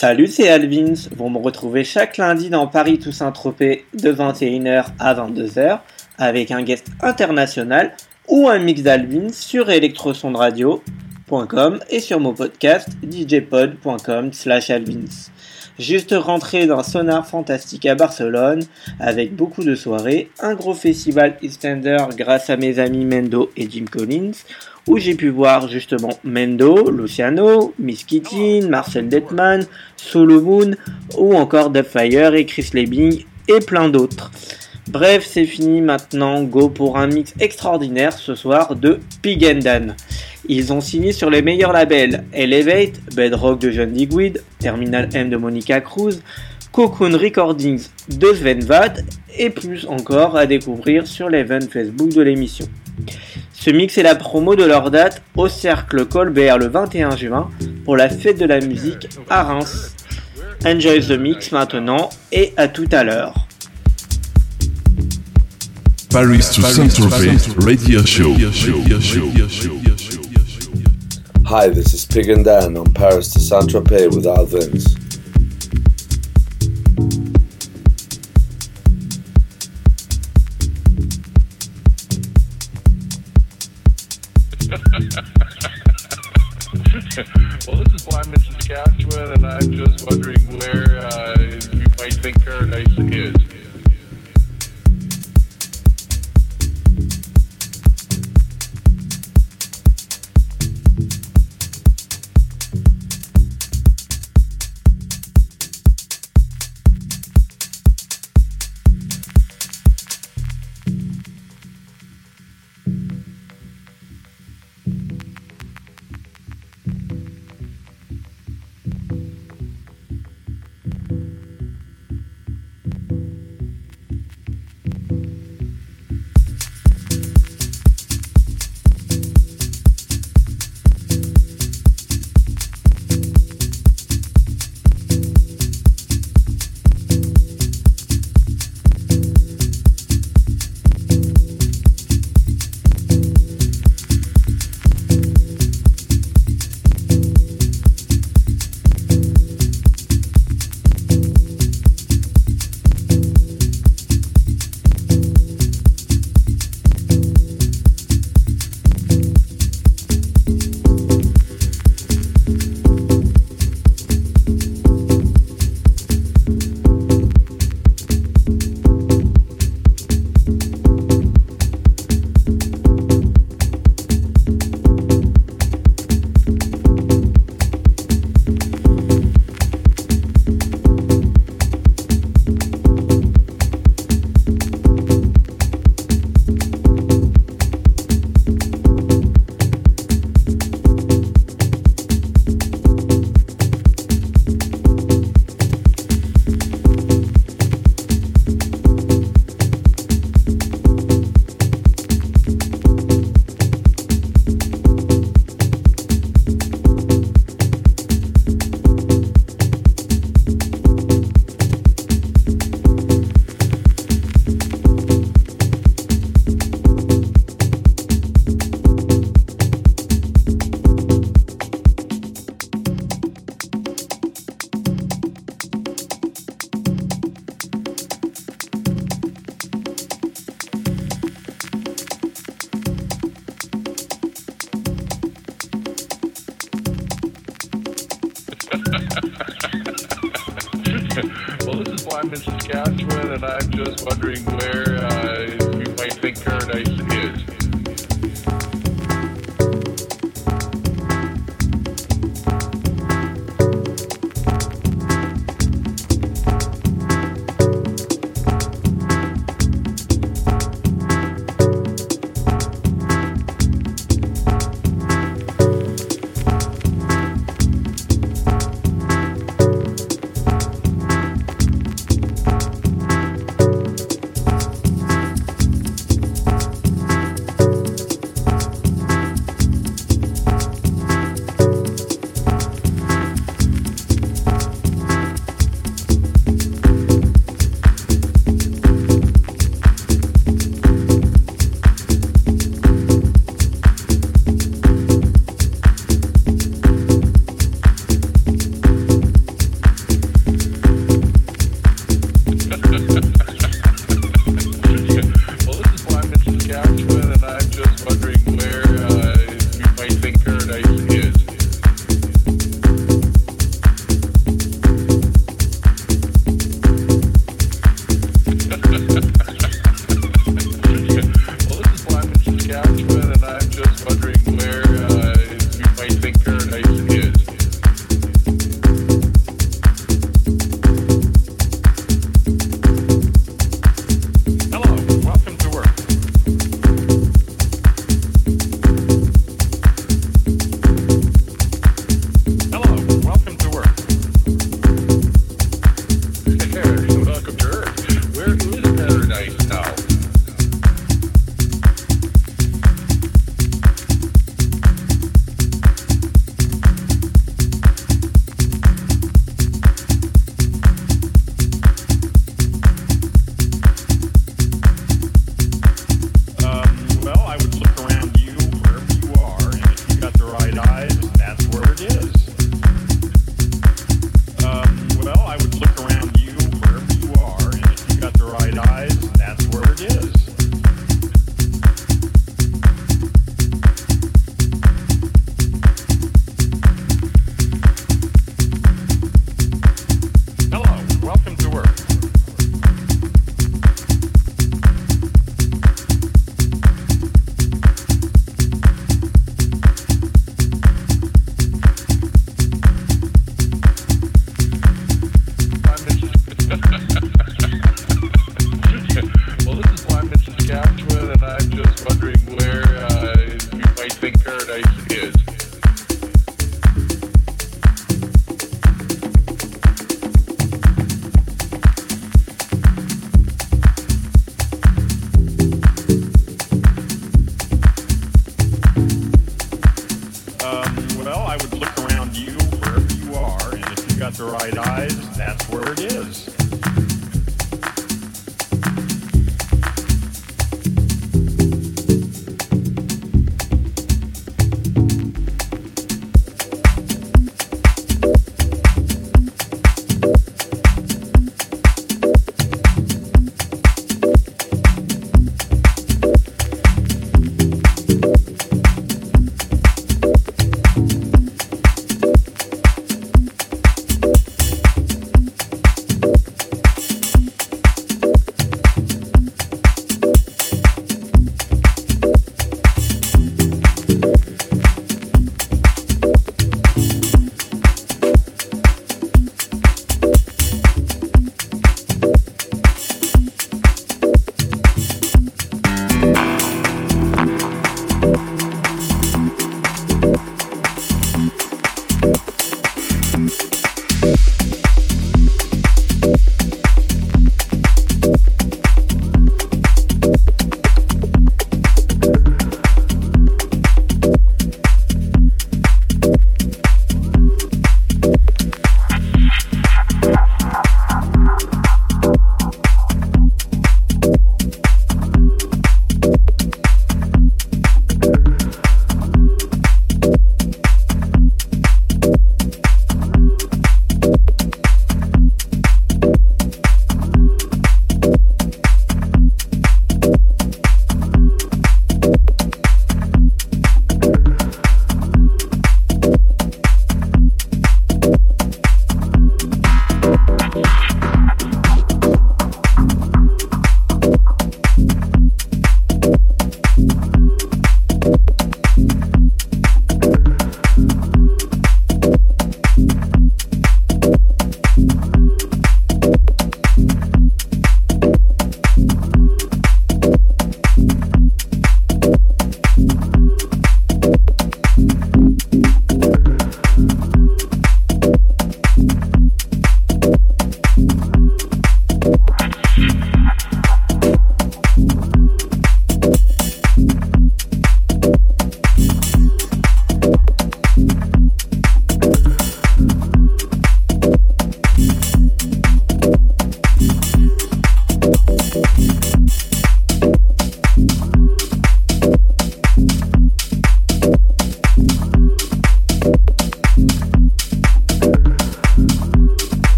Salut, c'est Alvins. Vous me retrouvez chaque lundi dans Paris Toussaint Tropez de 21h à 22h avec un guest international ou un mix d'Alvins sur electrosondradio.com et sur mon podcast djpod.com slash alvins. Juste rentré dans Sonar Fantastique à Barcelone avec beaucoup de soirées, un gros festival Eastender grâce à mes amis Mendo et Jim Collins où j'ai pu voir justement Mendo, Luciano, Miss Kittin, Marcel Detman, Solo Moon ou encore Fire et Chris Lebing et plein d'autres. Bref, c'est fini maintenant, go pour un mix extraordinaire ce soir de Pig and Dan. Ils ont signé sur les meilleurs labels Elevate, Bedrock de John Digweed, Terminal M de Monica Cruz, Cocoon Recordings de Sven Vad et plus encore à découvrir sur l'event Facebook de l'émission. Ce mix est la promo de leur date au Cercle Colbert le 21 juin pour la fête de la musique à Reims. Enjoy the mix maintenant et à tout à l'heure. Paris to Saint-Tropez Radio Show. Hi, this is Pig and Dan on Paris to Saint-Tropez with Alvins. well, this is Blind Mrs. Saskatchewan, and I'm just wondering where uh, you might think paradise is. Saskatchewan, and I'm just wondering where. Uh,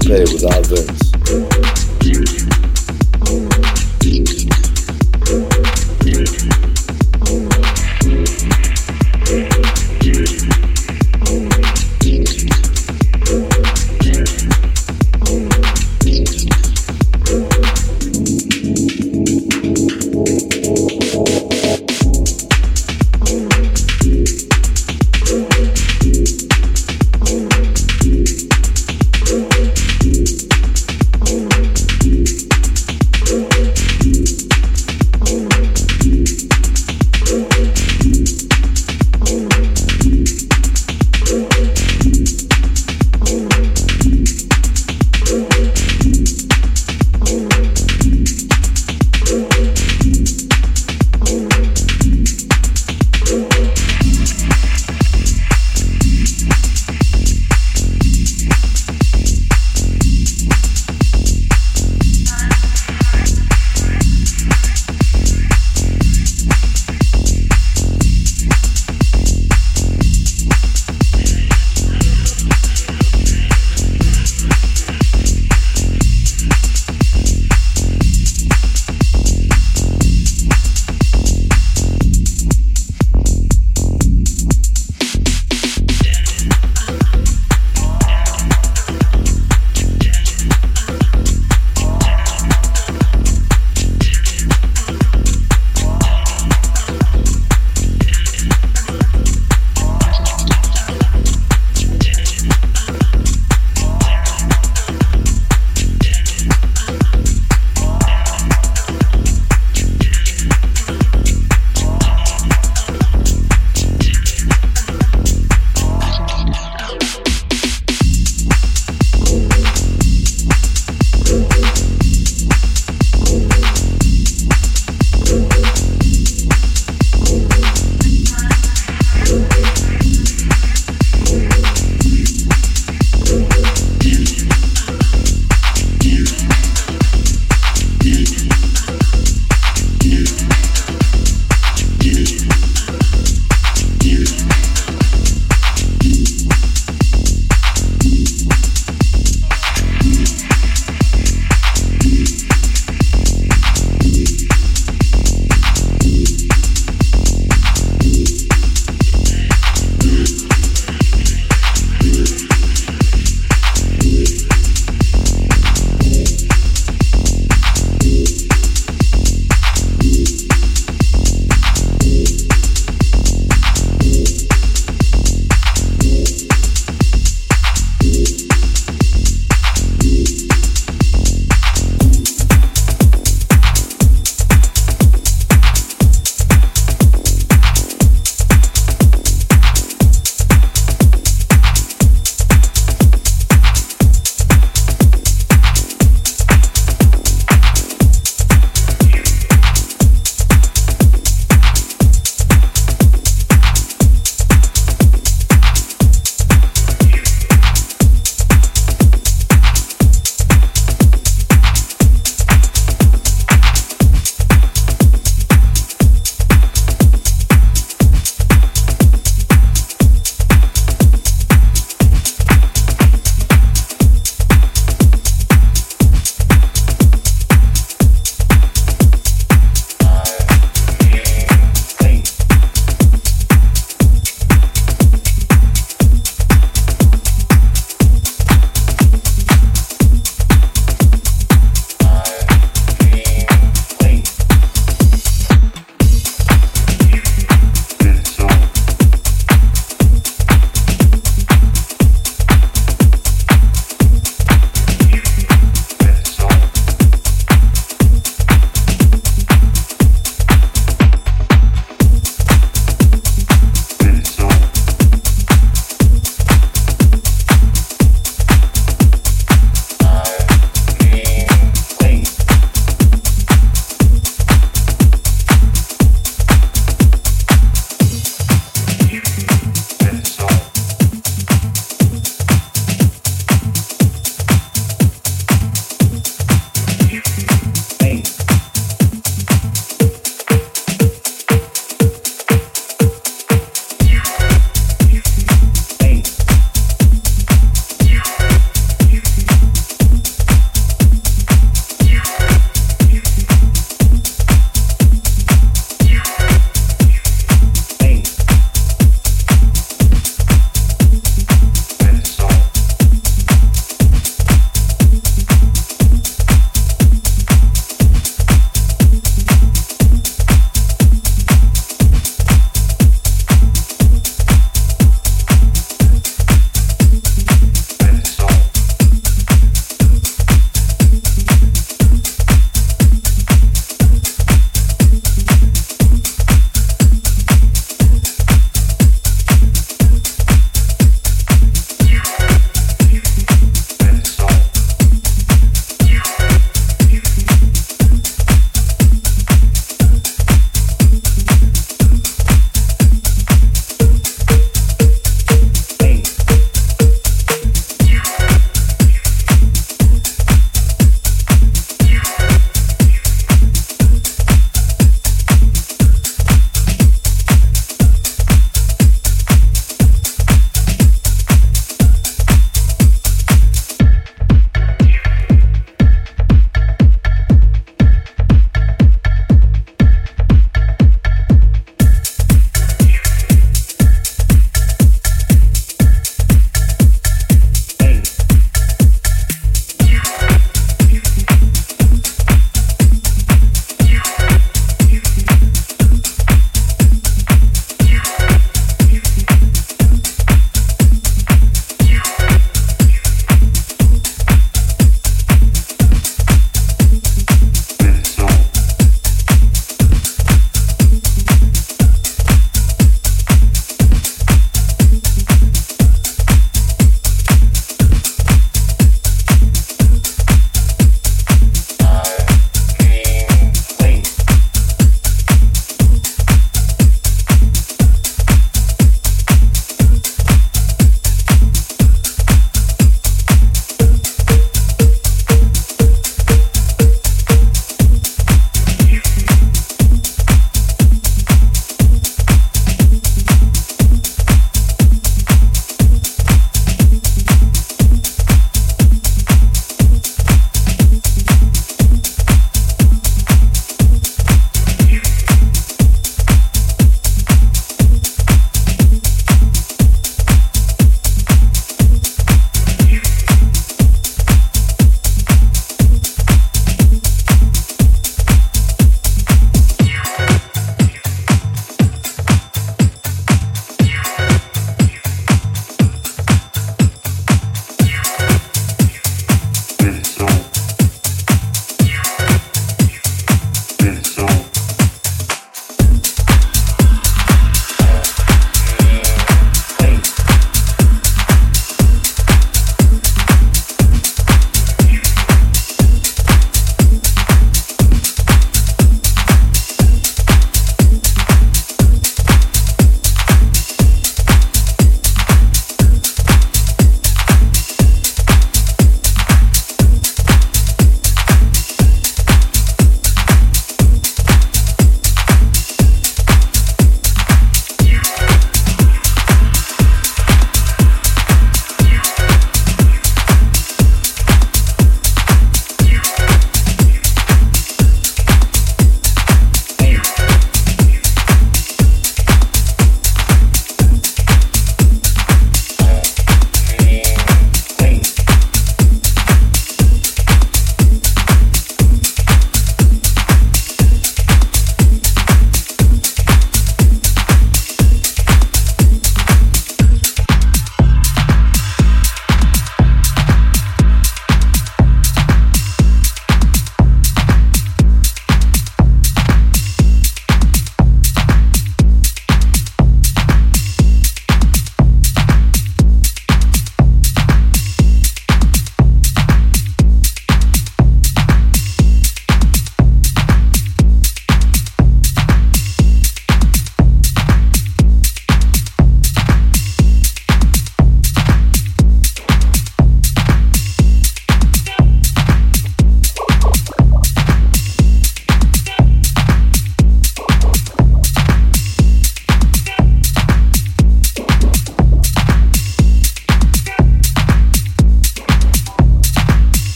Paris to Saint Tropez without Vince.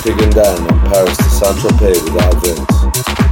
Hi, this is Pig and Dan on Paris to Saint Tropez with our Vince.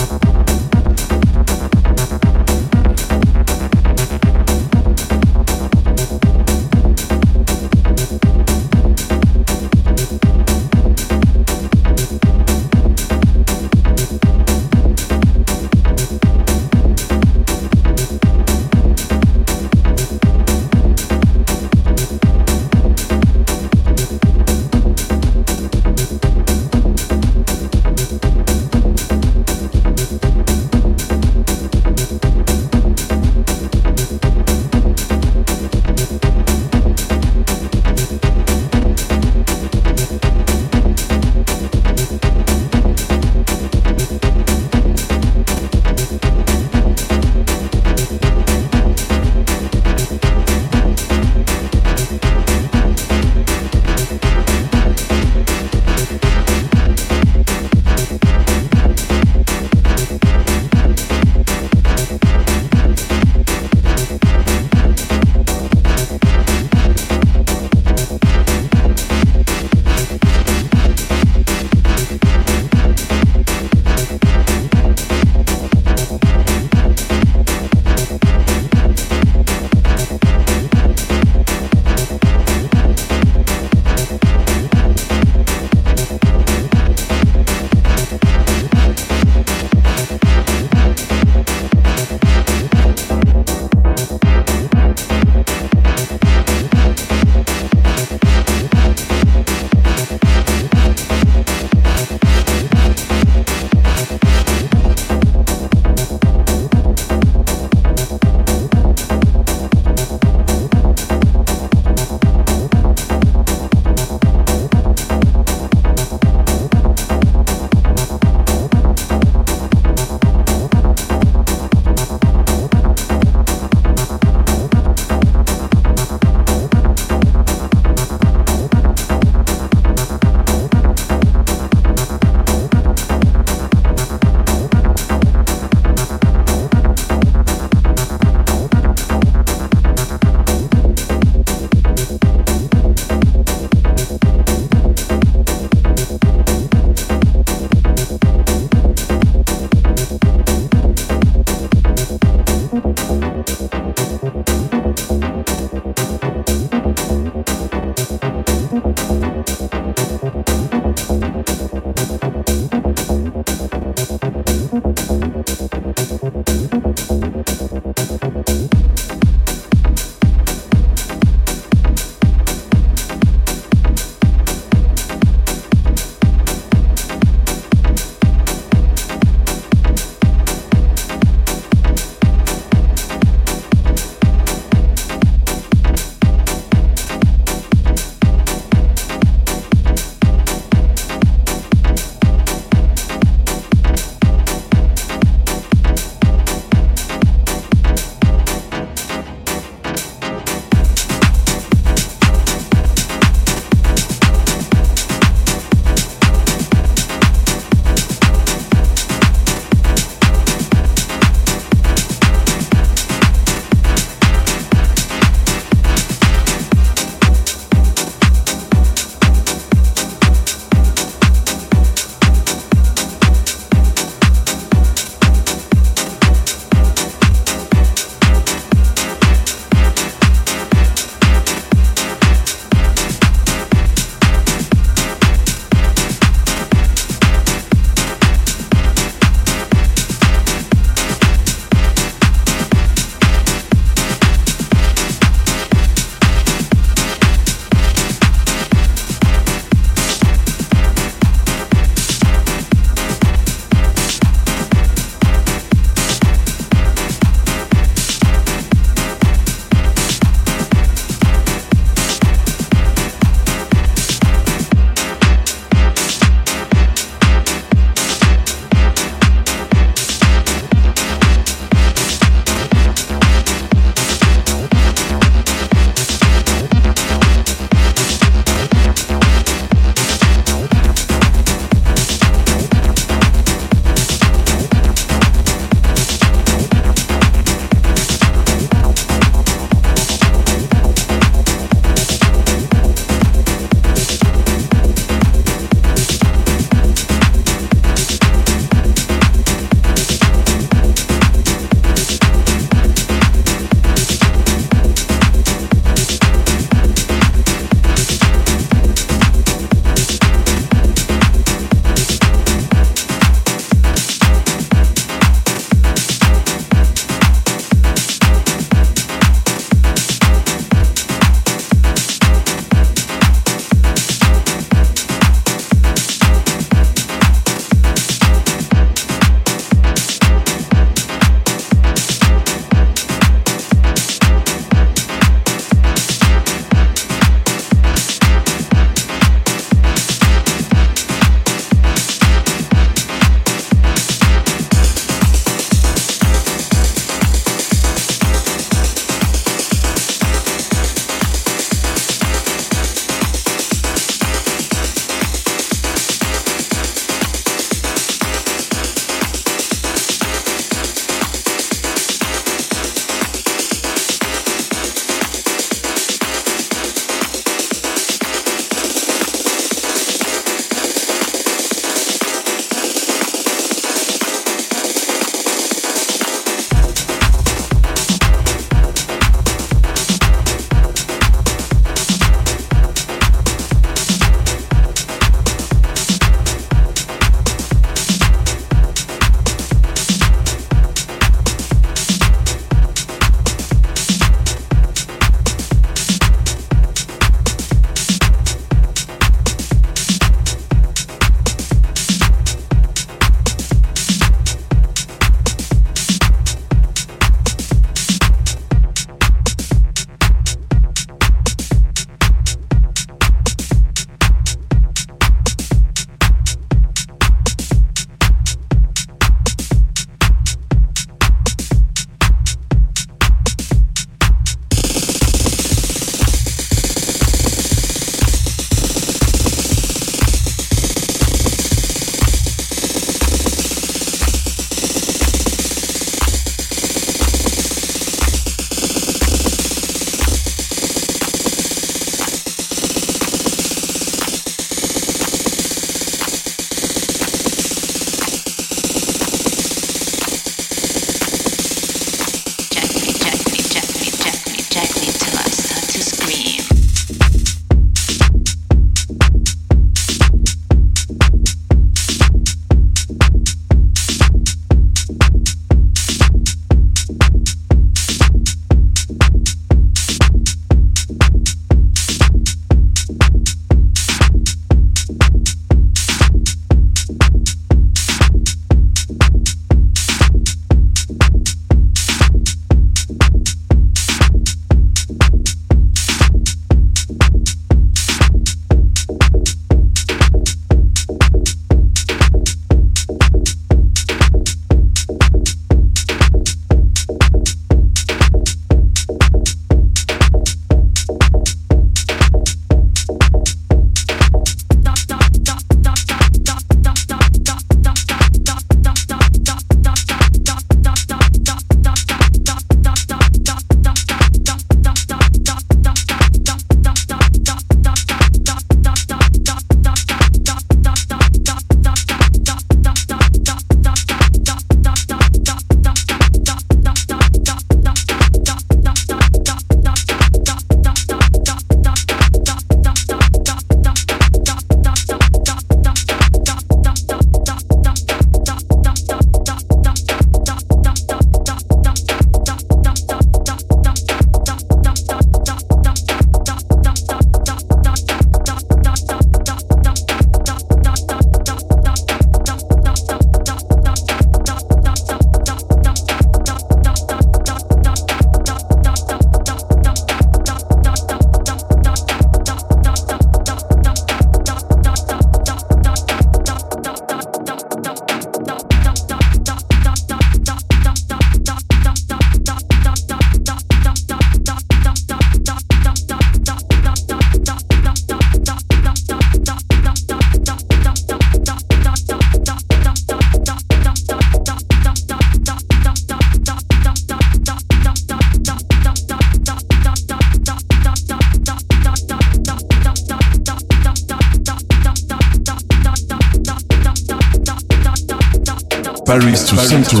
To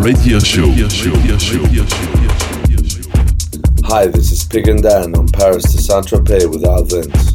Radio Show. Hi, this is Pig and Dan on Paris to Saint Tropez with Al Vince.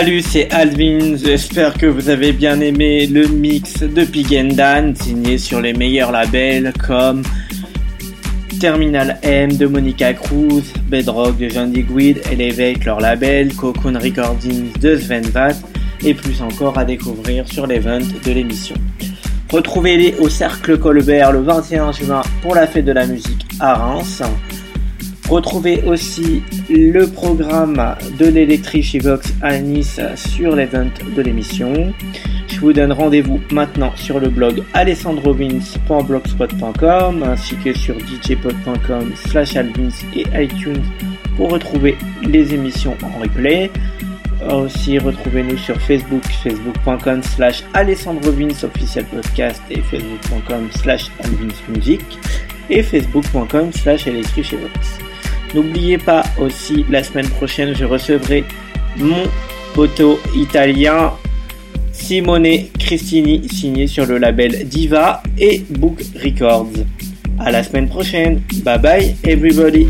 Salut, c'est Alvin. J'espère que vous avez bien aimé le mix de Pig and Dan, signé sur les meilleurs labels comme Terminal M de Monica Cruz, Bedrock de John Digweed, Elevate leur label, Cocoon Recordings de Sven Vath et plus encore à découvrir sur l'event de l'émission. Retrouvez-les au Cercle Colbert le 21 juin pour la fête de la musique à Reims. Retrouvez aussi le programme de l'Electric Vox à Nice sur l'event de l'émission. Je vous donne rendez-vous maintenant sur le blog alessandrovins.blogspot.com ainsi que sur djpod.com slash alvins et iTunes pour retrouver les émissions en replay. Aussi, retrouvez-nous sur Facebook, facebook.com slash alessandrovins officiel podcast et facebook.com slash alvinsmusic et facebook.com slash electrichevox. N'oubliez pas aussi, la semaine prochaine, je recevrai mon poteau italien Simone Cristini, signé sur le label Diva et Book Records. À la semaine prochaine. Bye bye everybody.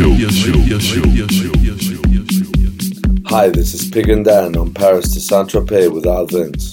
Show. Hi, this is Pig and Dan on Paris to Saint-Tropez with Al Vince.